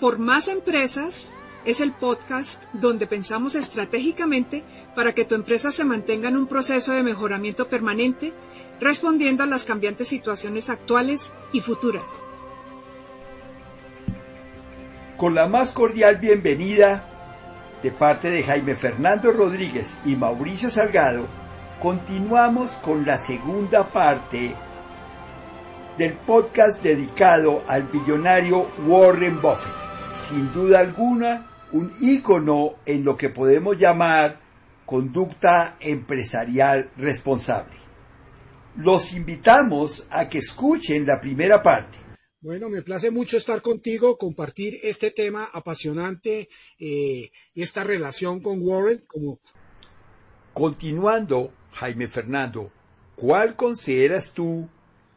Por Más Empresas es el podcast donde pensamos estratégicamente para que tu empresa se mantenga en un proceso de mejoramiento permanente, respondiendo a las cambiantes situaciones actuales y futuras. Con la más cordial bienvenida de parte de Jaime Fernando Rodríguez y Mauricio Salgado, continuamos con la segunda parte del podcast dedicado al billonario Warren Buffett. Sin duda alguna, un ícono en lo que podemos llamar conducta empresarial responsable. Los invitamos a que escuchen la primera parte. Bueno, me place mucho estar contigo, compartir este tema apasionante eh, esta relación con Warren. Como... Continuando, Jaime Fernando, ¿cuál consideras tú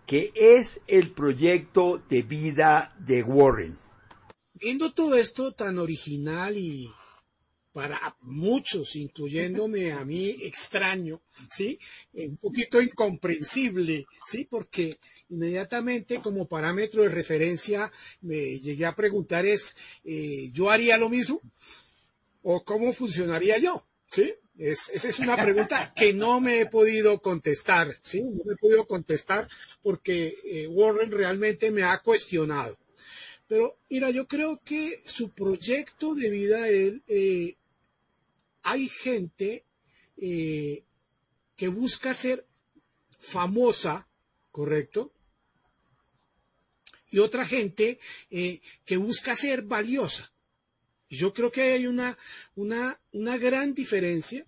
que es el proyecto de vida de Warren? Viendo todo esto tan original y para muchos, incluyéndome a mí, extraño, ¿sí? Un poquito incomprensible, ¿sí? Porque inmediatamente como parámetro de referencia me llegué a preguntar es, eh, ¿yo haría lo mismo? ¿O cómo funcionaría yo? ¿Sí? esa es una pregunta que no me he podido contestar, ¿sí? No me he podido contestar porque eh, Warren realmente me ha cuestionado. Pero mira, yo creo que su proyecto de vida, él, eh, hay gente eh, que busca ser famosa, ¿correcto? Y otra gente que busca ser valiosa. Yo creo que hay una, una, una gran diferencia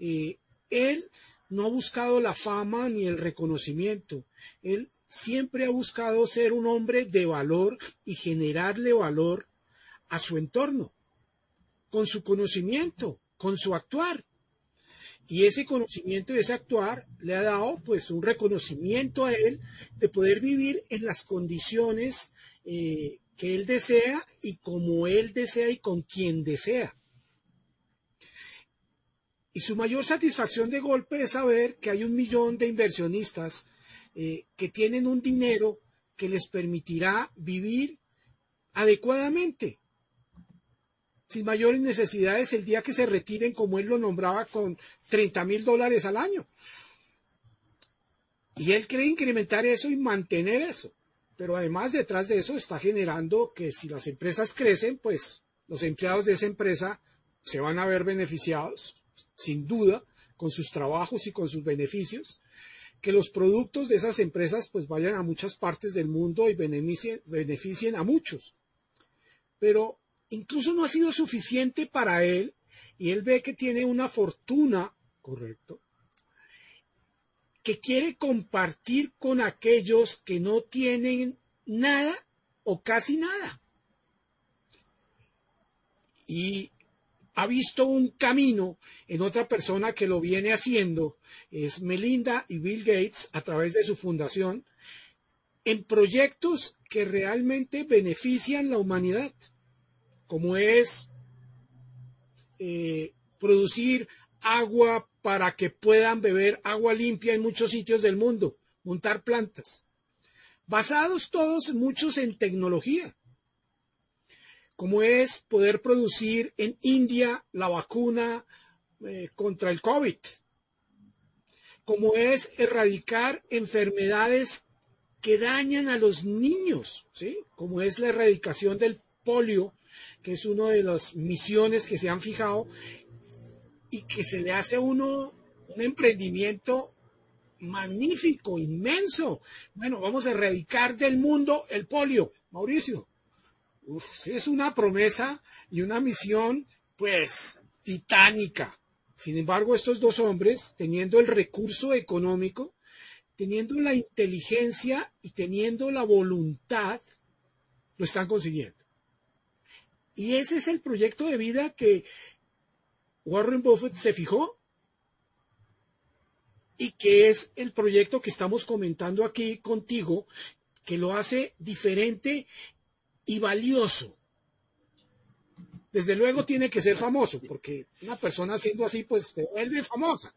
eh, él no ha buscado la fama ni el reconocimiento. Él siempre ha buscado ser un hombre de valor y generarle valor a su entorno, con su conocimiento, con su actuar. Y ese conocimiento y ese actuar le ha dado pues un reconocimiento a él de poder vivir en las condiciones eh, que él desea y como él desea y con quien desea. Y su mayor satisfacción de golpe es saber que hay un millón de inversionistas eh, que tienen un dinero que les permitirá vivir adecuadamente, sin mayores necesidades el día que se retiren, como él lo nombraba, con 30 mil dólares al año. Y él quiere incrementar eso y mantener eso. Pero además detrás de eso está generando que si las empresas crecen, pues los empleados de esa empresa se van a ver beneficiados sin duda, con sus trabajos y con sus beneficios, que los productos de esas empresas pues vayan a muchas partes del mundo y beneficien, beneficien a muchos. Pero incluso no ha sido suficiente para él y él ve que tiene una fortuna, correcto, que quiere compartir con aquellos que no tienen nada o casi nada. Y ha visto un camino en otra persona que lo viene haciendo, es Melinda y Bill Gates a través de su fundación, en proyectos que realmente benefician la humanidad, como es eh, producir agua para que puedan beber agua limpia en muchos sitios del mundo, montar plantas, basados todos muchos en tecnología como es poder producir en India la vacuna eh, contra el COVID, como es erradicar enfermedades que dañan a los niños, ¿sí? como es la erradicación del polio, que es una de las misiones que se han fijado y que se le hace a uno un emprendimiento magnífico, inmenso. Bueno, vamos a erradicar del mundo el polio, Mauricio es una promesa y una misión, pues, titánica. Sin embargo, estos dos hombres, teniendo el recurso económico, teniendo la inteligencia y teniendo la voluntad, lo están consiguiendo. Y ese es el proyecto de vida que Warren Buffett se fijó y que es el proyecto que estamos comentando aquí contigo, que lo hace diferente y valioso. Desde luego tiene que ser famoso, porque una persona siendo así, pues se vuelve famosa.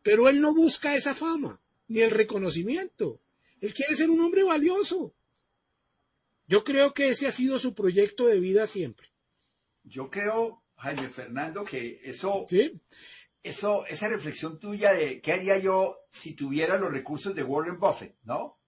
Pero él no busca esa fama, ni el reconocimiento. Él quiere ser un hombre valioso. Yo creo que ese ha sido su proyecto de vida siempre. Yo creo, Jaime Fernando, que eso, ¿Sí? eso, esa reflexión tuya de qué haría yo si tuviera los recursos de Warren Buffett, ¿no?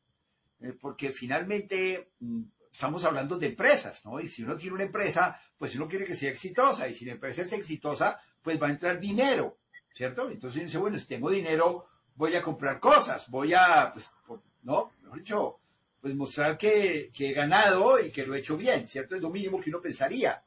Eh, porque finalmente mm, estamos hablando de empresas, ¿no? Y si uno tiene una empresa, pues uno quiere que sea exitosa, y si la empresa es exitosa, pues va a entrar dinero, ¿cierto? Entonces dice, bueno, si tengo dinero, voy a comprar cosas, voy a, pues, ¿no? Mejor dicho, pues mostrar que, que he ganado y que lo he hecho bien, ¿cierto? Es lo mínimo que uno pensaría.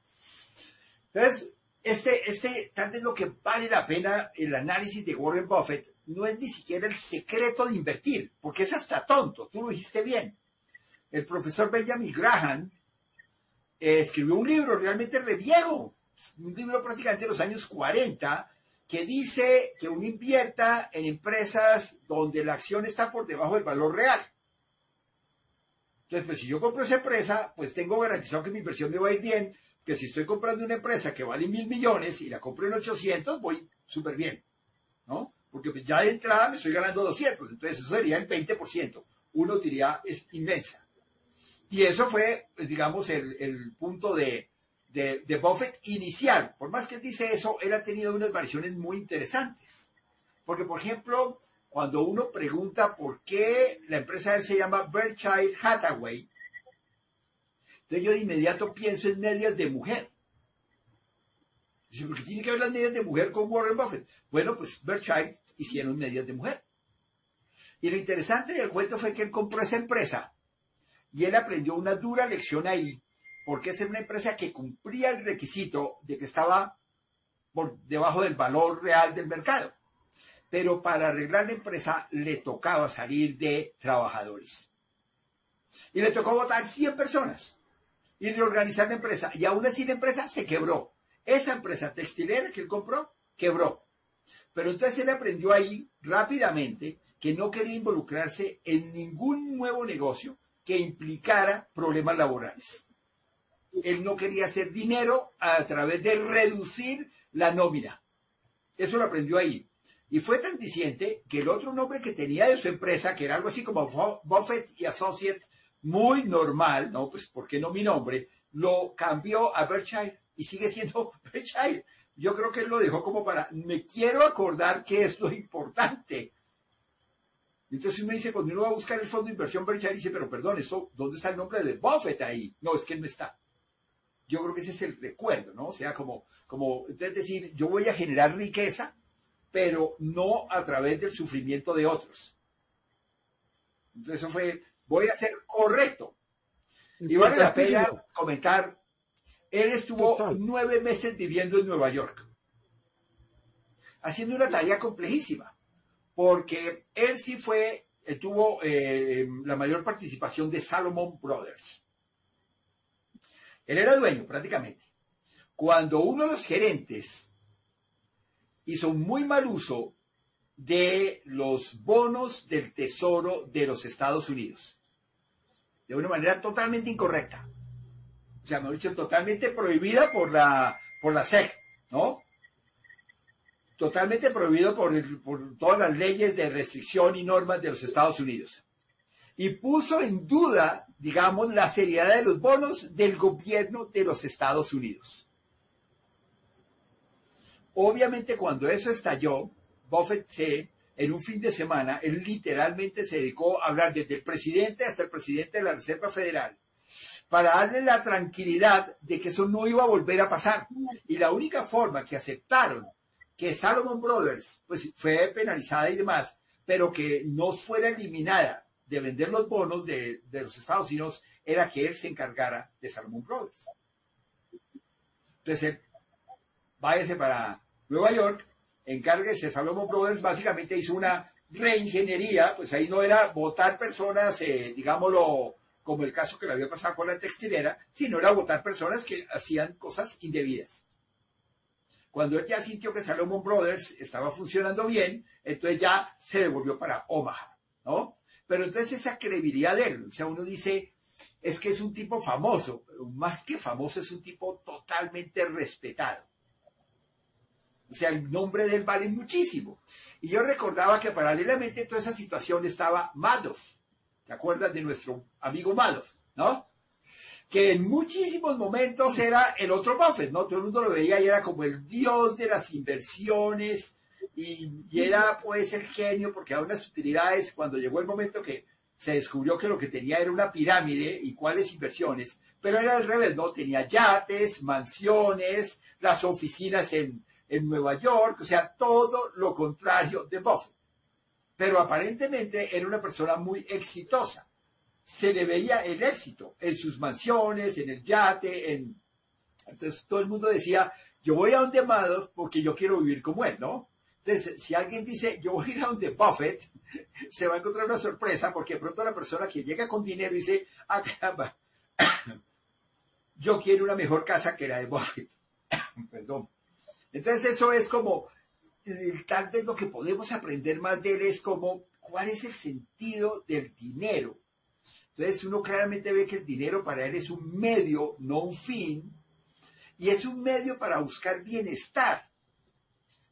Entonces, este, este, tal vez lo que vale la pena el análisis de Warren Buffett no es ni siquiera el secreto de invertir, porque es hasta tonto, tú lo dijiste bien. El profesor Benjamin Graham eh, escribió un libro realmente re viejo, un libro prácticamente de los años 40, que dice que uno invierta en empresas donde la acción está por debajo del valor real. Entonces, pues si yo compro esa empresa, pues tengo garantizado que mi inversión me va a ir bien, que si estoy comprando una empresa que vale mil millones y la compro en 800, voy súper bien, ¿no? Porque pues, ya de entrada me estoy ganando 200, entonces eso sería el 20%. Una utilidad es inmensa. Y eso fue, pues, digamos, el, el punto de, de, de Buffett inicial. Por más que él dice eso, él ha tenido unas variaciones muy interesantes. Porque, por ejemplo, cuando uno pregunta por qué la empresa de él se llama Berkshire Hathaway, entonces yo de inmediato pienso en medias de mujer. Dice, ¿por qué tiene que ver las medias de mujer con Warren Buffett? Bueno, pues Berkshire hicieron medias de mujer. Y lo interesante del cuento fue que él compró esa empresa y él aprendió una dura lección ahí, porque es una empresa que cumplía el requisito de que estaba por debajo del valor real del mercado. Pero para arreglar la empresa le tocaba salir de trabajadores. Y le tocó votar 100 personas y reorganizar la empresa. Y aún así la empresa se quebró. Esa empresa textilera que él compró, quebró. Pero entonces él aprendió ahí rápidamente que no quería involucrarse en ningún nuevo negocio que implicara problemas laborales. Él no quería hacer dinero a través de reducir la nómina. Eso lo aprendió ahí. Y fue tan diciente que el otro nombre que tenía de su empresa, que era algo así como Buffett y Associates, muy normal, ¿no? Pues, ¿por qué no mi nombre? Lo cambió a Berkshire y sigue siendo Berkshire. Yo creo que él lo dejó como para, me quiero acordar que es lo importante. Entonces uno dice, cuando uno va a buscar el fondo de inversión Berkshire, dice, pero perdón, eso, ¿dónde está el nombre de Buffett ahí? No, es que él no está. Yo creo que ese es el recuerdo, ¿no? O sea, como, como, entonces decir, yo voy a generar riqueza, pero no a través del sufrimiento de otros. Entonces eso fue, voy a ser correcto. Y vale la pena comentar, él estuvo Total. nueve meses viviendo en Nueva York, haciendo una tarea complejísima, porque él sí fue, él tuvo eh, la mayor participación de Salomon Brothers. Él era dueño prácticamente. Cuando uno de los gerentes hizo muy mal uso de los bonos del Tesoro de los Estados Unidos. De una manera totalmente incorrecta. O sea, me he dicho, totalmente prohibida por la, por la SEC, ¿no? Totalmente prohibido por, todas las leyes de restricción y normas de los Estados Unidos. Y puso en duda, digamos, la seriedad de los bonos del gobierno de los Estados Unidos. Obviamente cuando eso estalló, Buffett se, en un fin de semana, él literalmente se dedicó a hablar desde el presidente hasta el presidente de la Reserva Federal para darle la tranquilidad de que eso no iba a volver a pasar. Y la única forma que aceptaron que Salomon Brothers pues, fue penalizada y demás, pero que no fuera eliminada de vender los bonos de, de los Estados Unidos, era que él se encargara de Salomon Brothers. Entonces él váyase para Nueva York, encárguese de Salomon Brothers, básicamente hizo una reingeniería, pues ahí no era votar personas, eh, digámoslo, como el caso que le había pasado con la textilera, sino era votar personas que hacían cosas indebidas. Cuando él ya sintió que Salomon Brothers estaba funcionando bien, entonces ya se devolvió para Omaha, ¿no? Pero entonces esa credibilidad de él, o sea, uno dice, es que es un tipo famoso, pero más que famoso es un tipo totalmente respetado. O sea, el nombre de él vale muchísimo. Y yo recordaba que paralelamente a toda esa situación estaba Madoff. ¿Te acuerdas de nuestro amigo Madoff? ¿No? Que en muchísimos momentos era el otro Buffett, ¿no? Todo el mundo lo veía y era como el dios de las inversiones y, era pues el genio porque daba unas utilidades cuando llegó el momento que se descubrió que lo que tenía era una pirámide y cuáles inversiones, pero era al revés, ¿no? Tenía yates, mansiones, las oficinas en, en Nueva York, o sea, todo lo contrario de Buffett. Pero aparentemente era una persona muy exitosa. Se le veía el éxito en sus mansiones, en el yate, en... Entonces todo el mundo decía, yo voy a donde Madoff porque yo quiero vivir como él, ¿no? Entonces, si alguien dice, yo voy a ir a donde Buffett, se va a encontrar una sorpresa porque de pronto la persona que llega con dinero dice, ah, yo quiero una mejor casa que la de Buffett. Perdón. Entonces eso es como, tal vez lo que podemos aprender más de él es como, ¿cuál es el sentido del dinero? Entonces uno claramente ve que el dinero para él es un medio, no un fin, y es un medio para buscar bienestar,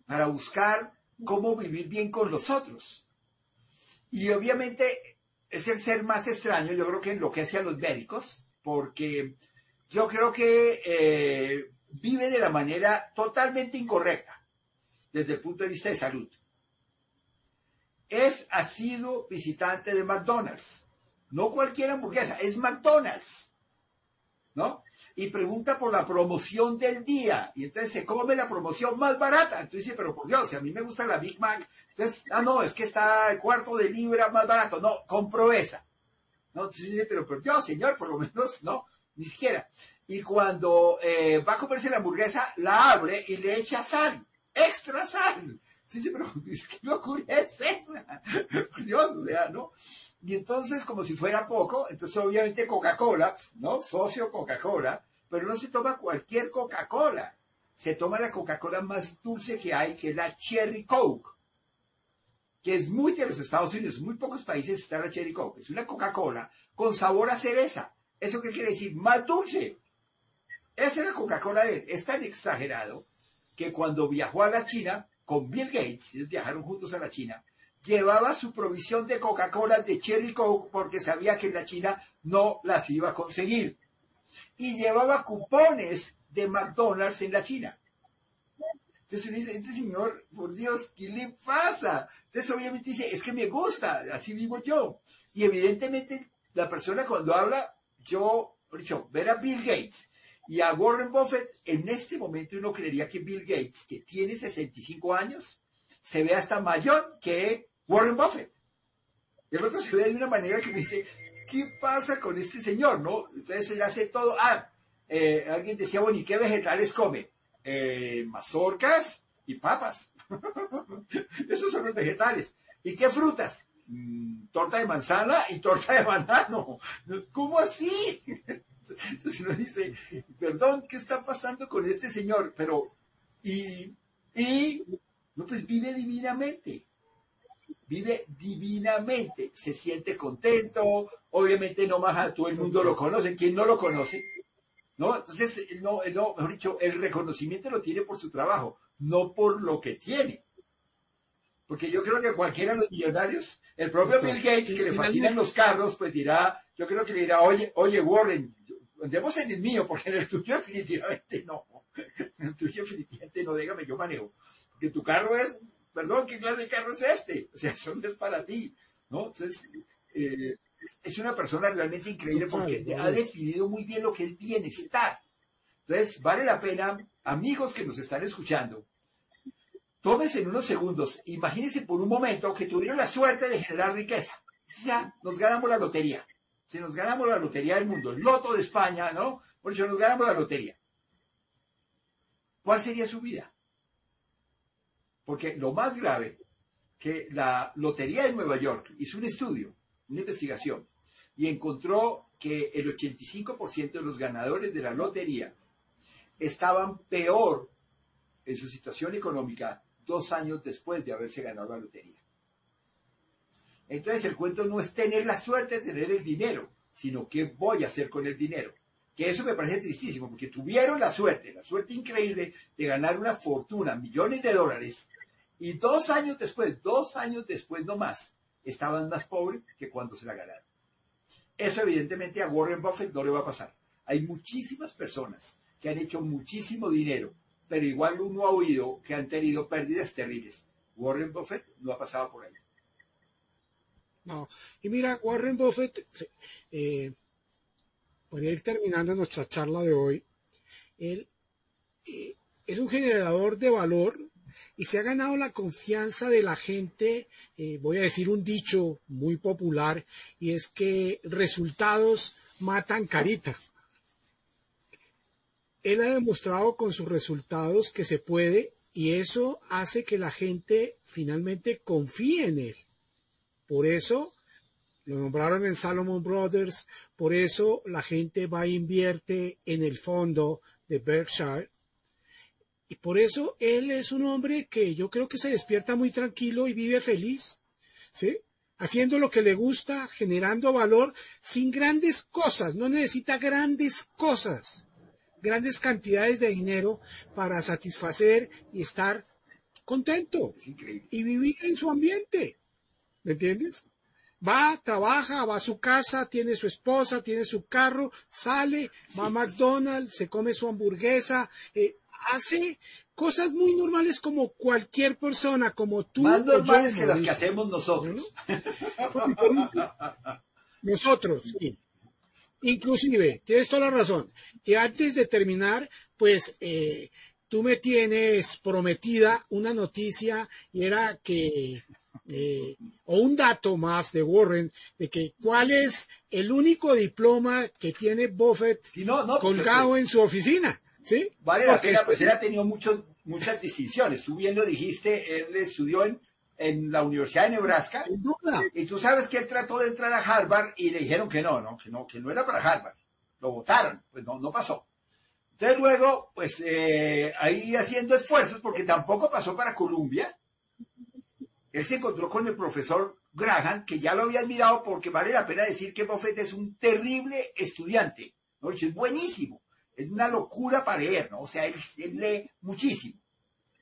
para buscar cómo vivir bien con los otros. Y obviamente es el ser más extraño, yo creo que en lo que hacen los médicos, porque yo creo que eh, vive de la manera totalmente incorrecta desde el punto de vista de salud. Es ha sido visitante de McDonald's, no cualquier hamburguesa, es McDonald's, ¿no? Y pregunta por la promoción del día, y entonces se come la promoción más barata. Entonces dice, pero por Dios, si a mí me gusta la Big Mac, entonces, ah, no, es que está el cuarto de libra más barato, no, compro esa. No, entonces dice, pero por Dios, señor, por lo menos, no, ni siquiera. Y cuando eh, va a comerse la hamburguesa, la abre y le echa sal, extra sal. Sí, sí, pero ¿qué locura es esa? Dios, o sea, ¿no? Y entonces, como si fuera poco, entonces obviamente Coca-Cola, ¿no? Socio Coca-Cola, pero no se toma cualquier Coca-Cola. Se toma la Coca-Cola más dulce que hay, que es la Cherry Coke, que es muy de los Estados Unidos. Muy pocos países está la Cherry Coke. Es una Coca-Cola con sabor a cereza. ¿Eso qué quiere decir? Más dulce. Esa es la Coca-Cola de él. Es tan exagerado que cuando viajó a la China con Bill Gates, ellos viajaron juntos a la China, llevaba su provisión de Coca-Cola de Cherry Coke porque sabía que en la China no las iba a conseguir. Y llevaba cupones de McDonald's en la China. Entonces dice, este señor, por Dios, ¿qué le pasa? Entonces obviamente dice, es que me gusta, así vivo yo. Y evidentemente la persona cuando habla, yo, por dicho, ver a Bill Gates y a Warren Buffett, en este momento uno creería que Bill Gates, que tiene 65 años, se ve hasta mayor que Warren Buffett. Y el otro se ve de una manera que me dice, ¿qué pasa con este señor? ¿No? Entonces él hace todo. Ah, eh, alguien decía, bueno, ¿y qué vegetales come? Eh, mazorcas y papas. Esos son los vegetales. ¿Y qué frutas? Mm, torta de manzana y torta de banano. ¿Cómo así? Entonces uno dice, perdón, ¿qué está pasando con este señor? Pero, y, y, no, pues vive divinamente. Vive divinamente. Se siente contento. Obviamente no más a todo el mundo lo conoce. ¿Quién no lo conoce? ¿No? Entonces, no, no, mejor dicho, el reconocimiento lo tiene por su trabajo, no por lo que tiene. Porque yo creo que cualquiera de los millonarios, el propio Bill Gates, que le fascinan los carros, pues dirá, yo creo que le dirá, oye, oye Warren, andemos en el mío, porque en el tuyo definitivamente no. En el tuyo definitivamente no, dígame, yo manejo. Porque tu carro es, perdón, ¿qué clase de carro es este? O sea, eso no es para ti, ¿no? Entonces, eh, es una persona realmente increíble porque ha definido muy bien lo que es bienestar. Entonces, vale la pena, amigos que nos están escuchando, tómense en unos segundos, imagínense por un momento que tuvieron la suerte de generar riqueza. Ya, nos ganamos la lotería. Si nos ganamos la lotería del mundo, el loto de España, ¿no? Por eso nos ganamos la lotería. ¿Cuál sería su vida? Porque lo más grave, que la Lotería de Nueva York hizo un estudio, una investigación, y encontró que el 85% de los ganadores de la lotería estaban peor en su situación económica dos años después de haberse ganado la lotería. Entonces el cuento no es tener la suerte de tener el dinero, sino qué voy a hacer con el dinero. Que eso me parece tristísimo, porque tuvieron la suerte, la suerte increíble de ganar una fortuna, millones de dólares, y dos años después, dos años después no más, estaban más pobres que cuando se la ganaron. Eso evidentemente a Warren Buffett no le va a pasar. Hay muchísimas personas que han hecho muchísimo dinero, pero igual uno ha oído que han tenido pérdidas terribles. Warren Buffett no ha pasado por ahí. No, y mira, Warren Buffett, eh, para ir terminando nuestra charla de hoy, él eh, es un generador de valor y se ha ganado la confianza de la gente, eh, voy a decir un dicho muy popular, y es que resultados matan carita. Él ha demostrado con sus resultados que se puede y eso hace que la gente finalmente confíe en él. Por eso lo nombraron en Salomon Brothers, por eso la gente va e invierte en el fondo de Berkshire y por eso él es un hombre que yo creo que se despierta muy tranquilo y vive feliz, ¿sí? Haciendo lo que le gusta, generando valor, sin grandes cosas, no necesita grandes cosas, grandes cantidades de dinero para satisfacer y estar contento y vivir en su ambiente. ¿Me entiendes? Va, trabaja, va a su casa, tiene su esposa, tiene su carro, sale, va a McDonald's, se come su hamburguesa, eh, hace cosas muy normales como cualquier persona, como tú. Más normales que las que hacemos nosotros. nosotros, sí. Inclusive, tienes toda la razón. Y antes de terminar, pues eh, tú me tienes prometida una noticia y era que, eh, o un dato más de Warren, de que cuál es el único diploma que tiene Buffett colgado en su oficina. ¿Sí? Vale la pena, pues él ha tenido muchas distinciones. Tú bien lo dijiste, él estudió en, en la Universidad de Nebraska. Y tú sabes que él trató de entrar a Harvard y le dijeron que no, no, que no, que no era para Harvard. Lo votaron, pues no, no pasó. Entonces luego, pues eh, ahí haciendo esfuerzos, porque tampoco pasó para Columbia, él se encontró con el profesor Graham, que ya lo había admirado porque vale la pena decir que Buffett es un terrible estudiante, ¿no? es buenísimo es una locura para leer, ¿no? O sea, él, lee muchísimo,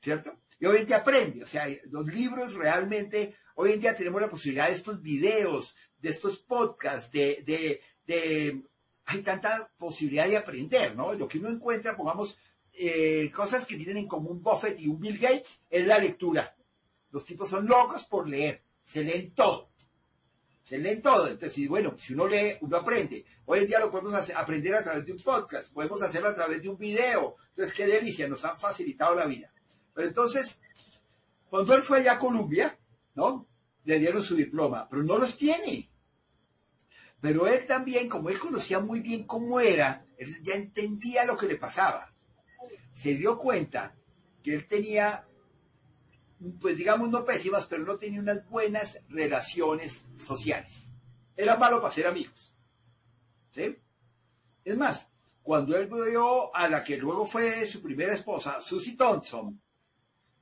¿cierto? Y hoy en día aprende, o sea, los libros realmente, hoy en día tenemos la posibilidad de estos videos, de estos podcasts, de, de, de hay tanta posibilidad de aprender, ¿no? Lo que uno encuentra, pongamos, eh, cosas que tienen en común Buffett y un Bill Gates, es la lectura. Los tipos son locos por leer, se leen todo se leen todo. Entonces, bueno, si uno lee, uno aprende. Hoy en día lo podemos aprender a través de un podcast, podemos hacerlo a través de un video. Entonces, qué delicia, nos han facilitado la vida. Pero entonces, cuando él fue allá a Colombia, ¿no? Le dieron su diploma, pero no los tiene. Pero él también, como él conocía muy bien cómo era, él ya entendía lo que le pasaba. Se dio cuenta que él tenía pues digamos no pésimas, pero no tenía unas buenas relaciones sociales. Era malo para ser amigos. ¿Sí? Es más, cuando él vio a la que luego fue su primera esposa, Susie Thompson,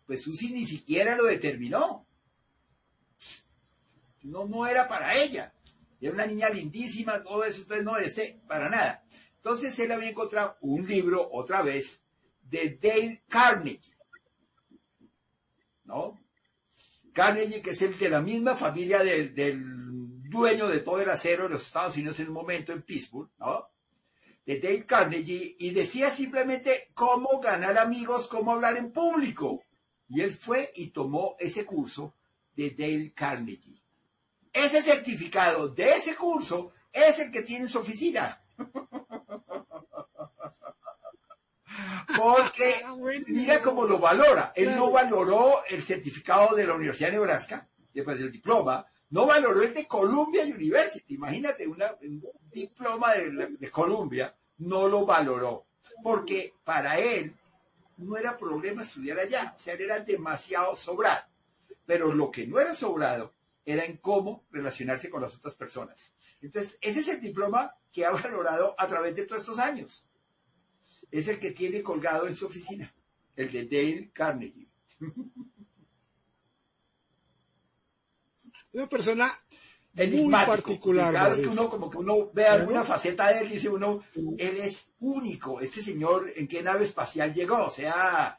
pues Susie ni siquiera lo determinó. No, no era para ella. Era una niña lindísima, todo eso, entonces no, este, para nada. Entonces él había encontrado un libro, otra vez, de Dale Carnegie ¿no? Carnegie, que es el de la misma familia del, dueño de todo el acero en los Estados Unidos en un momento en Pittsburgh, ¿no? De Dale Carnegie, y decía simplemente cómo ganar amigos, cómo hablar en público. Y él fue y tomó ese curso de Dale Carnegie. Ese certificado de ese curso es el que tiene en su oficina. Porque mira cómo lo valora. Él no valoró el certificado de la Universidad de Nebraska, después del diploma, no valoró el de Columbia University. Imagínate, un diploma de, de Columbia, no lo valoró. Porque para él no era problema estudiar allá. O sea, él era demasiado sobrado. Pero lo que no era sobrado era en cómo relacionarse con las otras personas. Entonces, ese es el diploma que ha valorado a través de todos estos años es el que tiene colgado en su oficina, el de Dale Carnegie. Una persona muy particular. Cada vez que uno, como que uno ve alguna faceta de él, dice uno, él es único. Este señor, ¿en qué nave espacial llegó? O sea,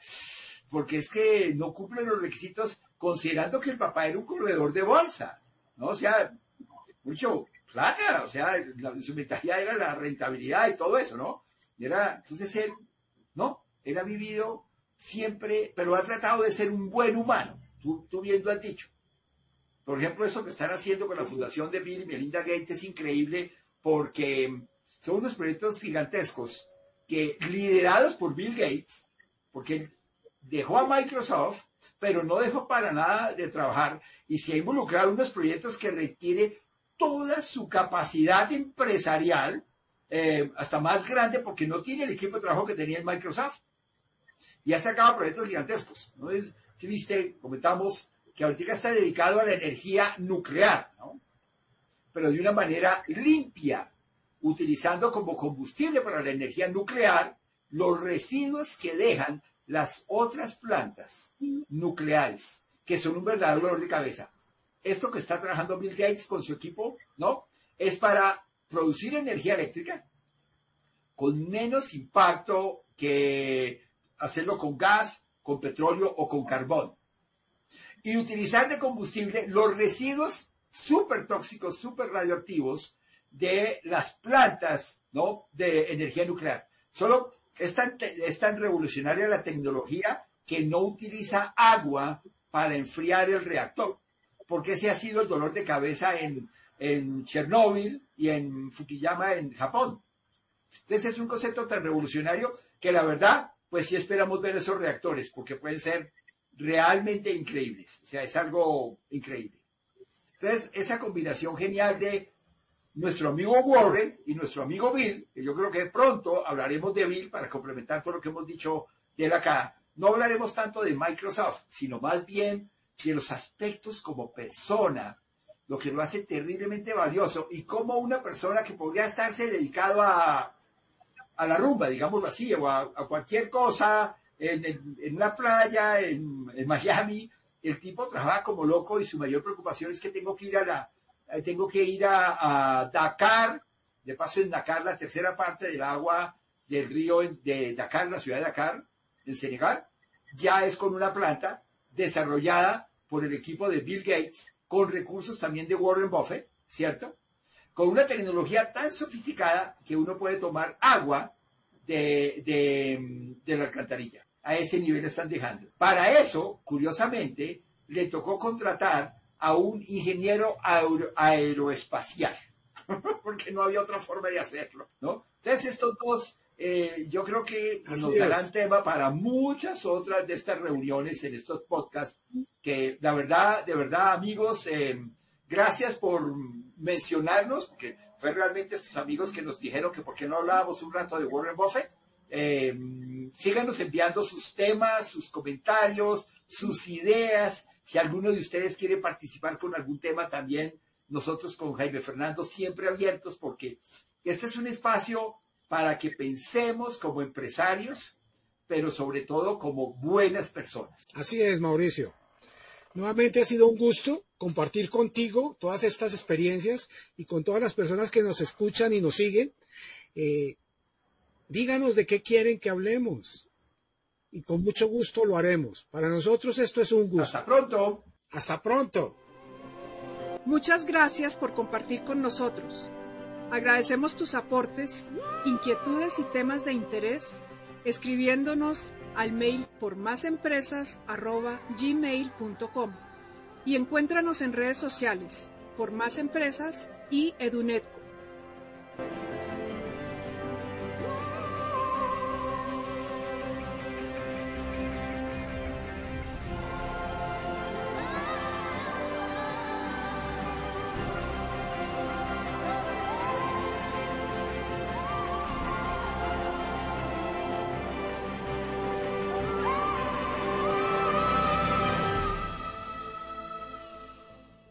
porque es que no cumple los requisitos, considerando que el papá era un corredor de bolsa. ¿No? O sea, mucho, plata, o sea, su mentalidad era la rentabilidad y todo eso, ¿no? Era, entonces él, ¿no? Él ha vivido siempre, pero ha tratado de ser un buen humano. Tú, tú bien lo has dicho. Por ejemplo, eso que están haciendo con la fundación de Bill y Melinda Gates es increíble porque son unos proyectos gigantescos que liderados por Bill Gates, porque dejó a Microsoft, pero no dejó para nada de trabajar y se ha involucrado en unos proyectos que requiere toda su capacidad empresarial, eh, hasta más grande porque no tiene el equipo de trabajo que tenía en Microsoft. Y ha sacado proyectos gigantescos. ¿no? Es, si viste, comentamos que ahorita está dedicado a la energía nuclear, ¿no? pero de una manera limpia, utilizando como combustible para la energía nuclear los residuos que dejan las otras plantas nucleares, que son un verdadero dolor de cabeza. Esto que está trabajando Bill Gates con su equipo, ¿no? Es para producir energía eléctrica con menos impacto que hacerlo con gas, con petróleo o con carbón. Y utilizar de combustible los residuos súper tóxicos, súper radioactivos de las plantas ¿no? de energía nuclear. Solo es tan, es tan revolucionaria la tecnología que no utiliza agua para enfriar el reactor, porque ese ha sido el dolor de cabeza en, en Chernóbil y en Fukuyama en Japón. Entonces es un concepto tan revolucionario que la verdad, pues sí esperamos ver esos reactores, porque pueden ser realmente increíbles. O sea, es algo increíble. Entonces, esa combinación genial de nuestro amigo Warren y nuestro amigo Bill, que yo creo que pronto hablaremos de Bill para complementar todo lo que hemos dicho de él acá. No hablaremos tanto de Microsoft, sino más bien de los aspectos como persona, lo que lo hace terriblemente valioso y como una persona que podría estarse dedicado a, a la rumba, digámoslo así, o a, cualquier cosa en, en, una playa, en, en Miami, el tipo trabaja como loco y su mayor preocupación es que tengo que ir a la, eh, tengo que ir a, Dakar, de paso en Dakar, la tercera parte del agua del río de Dakar, la ciudad de Dakar, en Senegal, ya es con una planta desarrollada por el equipo de Bill Gates, con recursos también de Warren Buffett, ¿cierto? Con una tecnología tan sofisticada que uno puede tomar agua de, de, la alcantarilla. A ese nivel están dejando. Para eso, curiosamente, le tocó contratar a un ingeniero aeroespacial, porque no había otra forma de hacerlo, ¿no? Entonces estos dos, eh, yo creo que nos darán tema para muchas otras de estas reuniones en estos podcasts, que la verdad, de verdad, amigos, eh, gracias por mencionarnos, porque fue realmente estos amigos que nos dijeron que por qué no hablábamos un rato de Warren Buffett. Eh, síganos enviando sus temas, sus comentarios, sus ideas, si alguno de ustedes quiere participar con algún tema también, nosotros con Jaime Fernando siempre abiertos porque este es un espacio para que pensemos como empresarios, pero sobre todo como buenas personas. Así es, Mauricio. Nuevamente ha sido un gusto compartir contigo todas estas experiencias y con todas las personas que nos escuchan y nos siguen. Eh, díganos de qué quieren que hablemos y con mucho gusto lo haremos. Para nosotros esto es un gusto. Hasta pronto. Hasta pronto. Muchas gracias por compartir con nosotros. Agradecemos tus aportes, inquietudes y temas de interés escribiéndonos al mail por másempresas.gmail.com y encuéntranos en redes sociales por Más Empresas y Edunet